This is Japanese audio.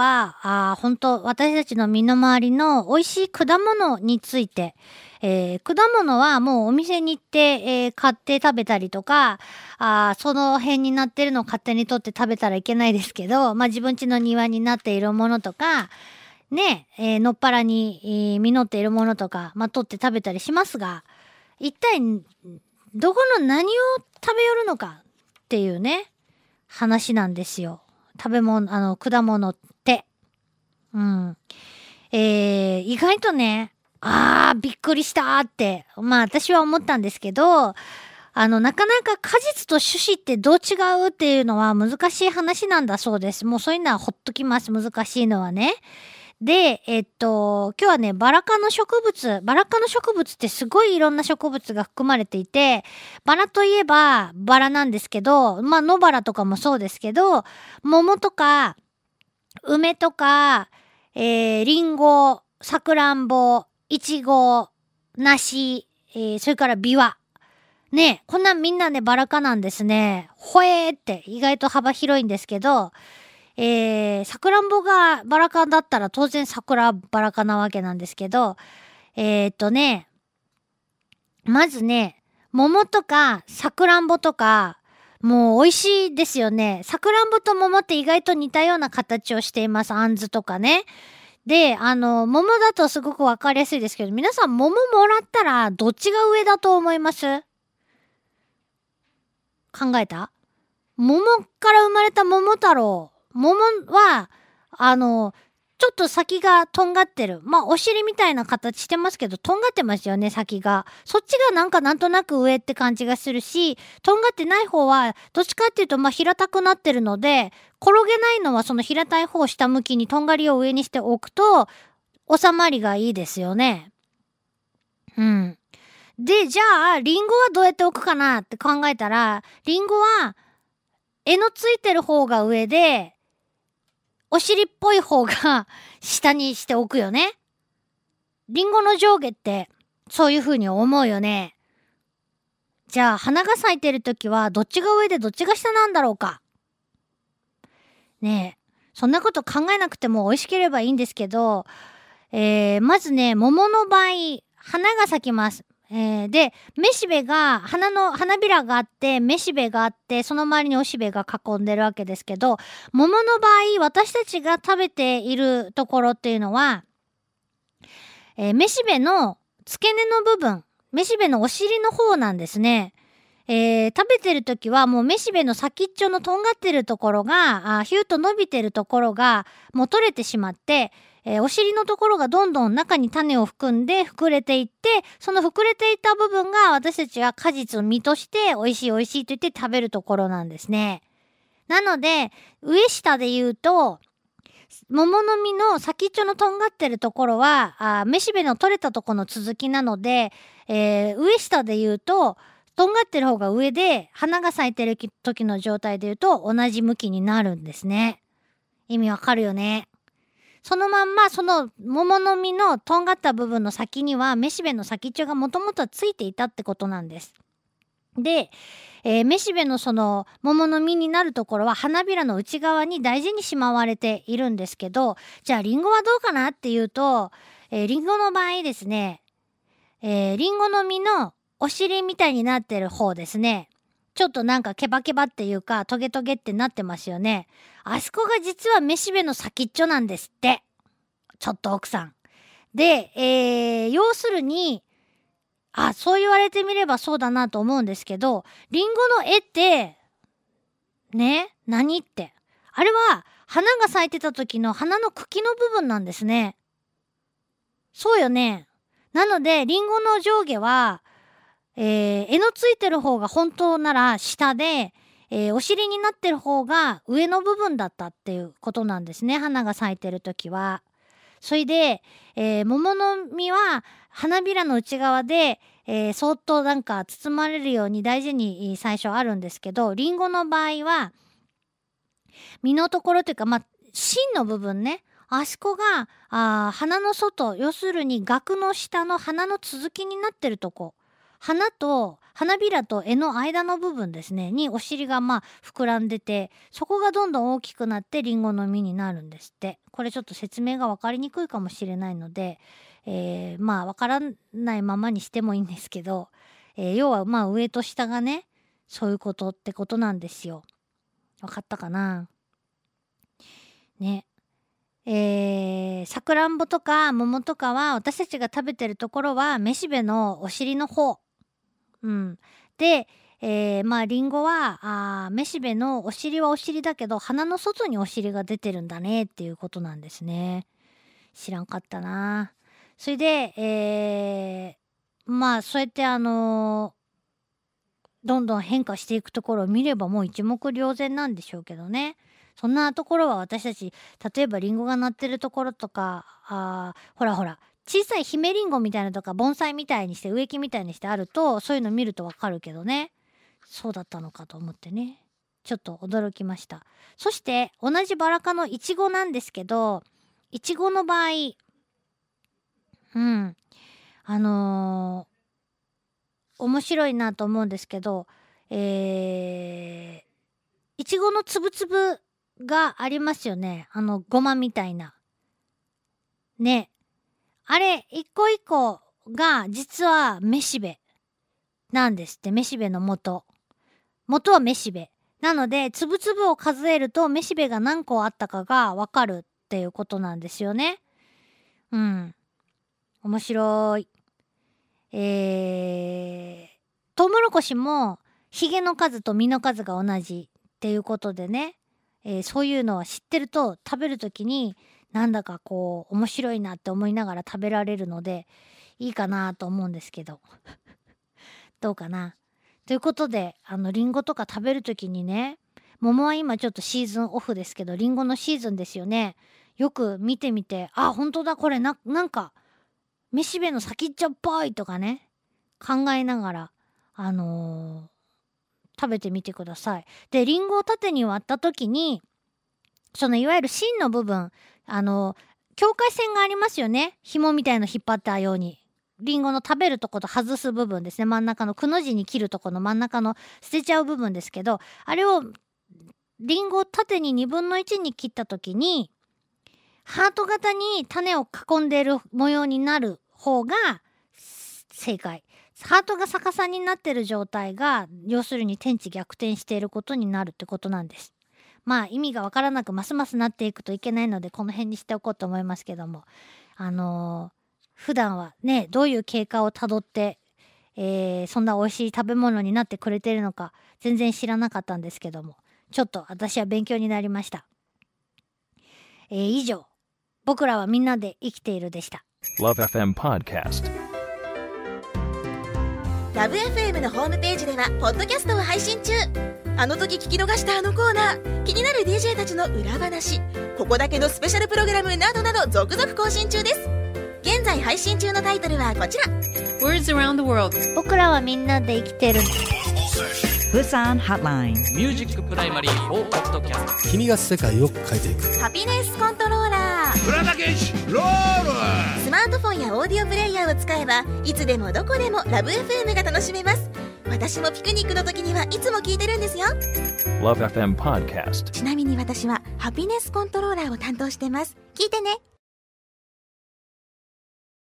は、あ本当私たちの身の回りの美味しい果物について、えー、果物はもうお店に行って、えー、買って食べたりとか、あその辺になってるのを勝手に取って食べたらいけないですけど、まあ自分家の庭になっているものとか、ね、えー、のっぱらに、えー、実っているものとか、まあ取って食べたりしますが、一体、どこの何を食べよるのかっていうね、話なんですよ。食べ物、あの、果物。うん。えー、意外とね、あー、びっくりしたーって、まあ私は思ったんですけど、あの、なかなか果実と種子ってどう違うっていうのは難しい話なんだそうです。もうそういうのはほっときます。難しいのはね。で、えっと、今日はね、バラ科の植物、バラ科の植物ってすごいいろんな植物が含まれていて、バラといえばバラなんですけど、まあ野バラとかもそうですけど、桃とか、梅とか、えー、リンゴ、さくらんぼ、いちご、梨、えー、それからビワ。ねこんなみんなね、バラ科なんですね。ほえーって意外と幅広いんですけど、えー、さくらんぼがバラ科だったら当然桜バラ科なわけなんですけど、えー、っとね、まずね、桃とかさくらんぼとか、もう美味しいですよね。さくらんぼと桃って意外と似たような形をしています。あんずとかね。で、あの、桃だとすごくわかりやすいですけど、皆さん桃もらったらどっちが上だと思います？考えた？桃から生まれた桃太郎。桃は、あの、ちょっと先がとんがってる。まあ、お尻みたいな形してますけど、とんがってますよね、先が。そっちがなんかなんとなく上って感じがするし、とんがってない方は、どっちかっていうと、まあ、平たくなってるので、転げないのはその平たい方を下向きにとんがりを上にしておくと、収まりがいいですよね。うん。で、じゃあ、リンゴはどうやって置くかなって考えたら、リンゴは、柄のついてる方が上で、お尻っぽい方が下にしておくよね。リンゴの上下ってそういう風に思うよね。じゃあ花が咲いてる時はどっちが上でどっちが下なんだろうか。ねえ、そんなこと考えなくても美味しければいいんですけど、えー、まずね、桃の場合、花が咲きます。えー、で、めしべが、花の、花びらがあって、めしべがあって、その周りにおしべが囲んでるわけですけど、桃の場合、私たちが食べているところっていうのは、えー、めしべの付け根の部分、めしべのお尻の方なんですね。えー、食べてる時はもうめしべの先っちょのとんがってるところが、あヒューと伸びてるところがもう取れてしまって、えー、お尻のところがどんどん中に種を含んで膨れていって、その膨れていた部分が私たちは果実を実として美味しい美味しいと言って食べるところなんですね。なので、上下で言うと、桃の実の先っちょのとんがってるところは、あめしべの取れたとこの続きなので、えー、上下で言うと、とんがってる方が上で、花が咲いてる時の状態で言うと同じ向きになるんですね。意味わかるよね。そのまんま、その桃の実のとんがった部分の先には、めしべの先っちょがもともとはついていたってことなんです。で、えー、めしべのその桃の実になるところは花びらの内側に大事にしまわれているんですけど、じゃあリンゴはどうかなっていうと、えー、リンゴの場合ですね、えー、リンゴの実のお尻みたいになってる方ですね。ちょっとなんかケバケバっていうかトゲトゲってなってますよね。あそこが実はめしべの先っちょなんですって。ちょっと奥さん。で、えー、要するに、あ、そう言われてみればそうだなと思うんですけど、リンゴの絵って、ね、何って。あれは、花が咲いてた時の花の茎の部分なんですね。そうよね。なので、リンゴの上下は、えー、柄のついてる方が本当なら下で、えー、お尻になってる方が上の部分だったっていうことなんですね。花が咲いてる時は。それで、えー、桃の実は花びらの内側で、えー、そっとなんか包まれるように大事に最初あるんですけど、リンゴの場合は、実のところというか、まあ、芯の部分ね。あそこが、あ花の外、要するに額の下の花の続きになってるとこ。花と花びらと柄の間の部分ですねにお尻がまあ膨らんでてそこがどんどん大きくなってリンゴの実になるんですってこれちょっと説明が分かりにくいかもしれないので、えー、まあ分からないままにしてもいいんですけど、えー、要はまあ上と下がねそういうことってことなんですよ。分かったかな？ねえー、さくらんぼとか桃とかは私たちが食べてるところはめしべのお尻の方。うん、で、えー、まありんごはあめしべのお尻はお尻だけど鼻の外にお尻が出てるんだねっていうことなんですね。知らんかったな。それで、えー、まあそうやってあのー、どんどん変化していくところを見ればもう一目瞭然なんでしょうけどね。そんなところは私たち例えばリンゴが鳴ってるところとかあほらほら小さい姫リンゴみたいなとか盆栽みたいにして植木みたいにしてあるとそういうの見るとわかるけどねそうだったのかと思ってねちょっと驚きましたそして同じバラ科のイチゴなんですけどイチゴの場合うんあのー、面白いなと思うんですけどえー、いちごのつぶつぶがありますよね。あの、ごまみたいな。ね。あれ、一個一個が実はめしべなんですって。めしべの元。元はめしべ。なので、つぶつぶを数えるとめしべが何個あったかがわかるっていうことなんですよね。うん。面白い。えー、トウモロコシもヒゲの数と実の数が同じっていうことでね。えー、そういうのは知ってると食べる時になんだかこう面白いなって思いながら食べられるのでいいかなと思うんですけど。どうかな。ということであのりんごとか食べる時にね桃は今ちょっとシーズンオフですけどりんごのシーズンですよね。よく見てみてあ本当だこれななんかめしべの先っちょっぽいとかね考えながらあのー食べてみてください。で、リンゴを縦に割った時に、そのいわゆる芯の部分、あの、境界線がありますよね。紐みたいの引っ張ったように。リンゴの食べるとこと外す部分ですね。真ん中のくの字に切るとこの真ん中の捨てちゃう部分ですけど、あれをリンゴを縦に2分の1に切った時に、ハート型に種を囲んでいる模様になる方が正解。ハートが逆さになってる状態が要するに天地逆転していることになるってことなんです。まあ意味がわからなくますますなっていくといけないのでこの辺にしておこうと思いますけどもあのー、普段はねどういう経過をたどって、えー、そんな美味しい食べ物になってくれてるのか全然知らなかったんですけどもちょっと私は勉強になりました。えー、以上僕らはみんなで生きているでした。LoveFM Podcast ラブ f m のホームページではポッドキャストを配信中。あの時聞き逃したあのコーナー。気になる DJ たちの裏話。ここだけのスペシャルプログラムなどなど続々更新中です。現在配信中のタイトルはこちら。Words around the world 僕らはみんなで生きてる。プサンハッラインミュージックプライマリー4ポッドキャスト君が世界を変えていく。ハピネスコントローラースマートフォンやオーディオプレイヤーを使えばいつでもどこでもラブ f m が楽しめます。私もピクニックの時にはいつも聞いてるんですよ。LoveFM Podcast ちなみに私はハピネスコントローラーを担当してます。聞いてね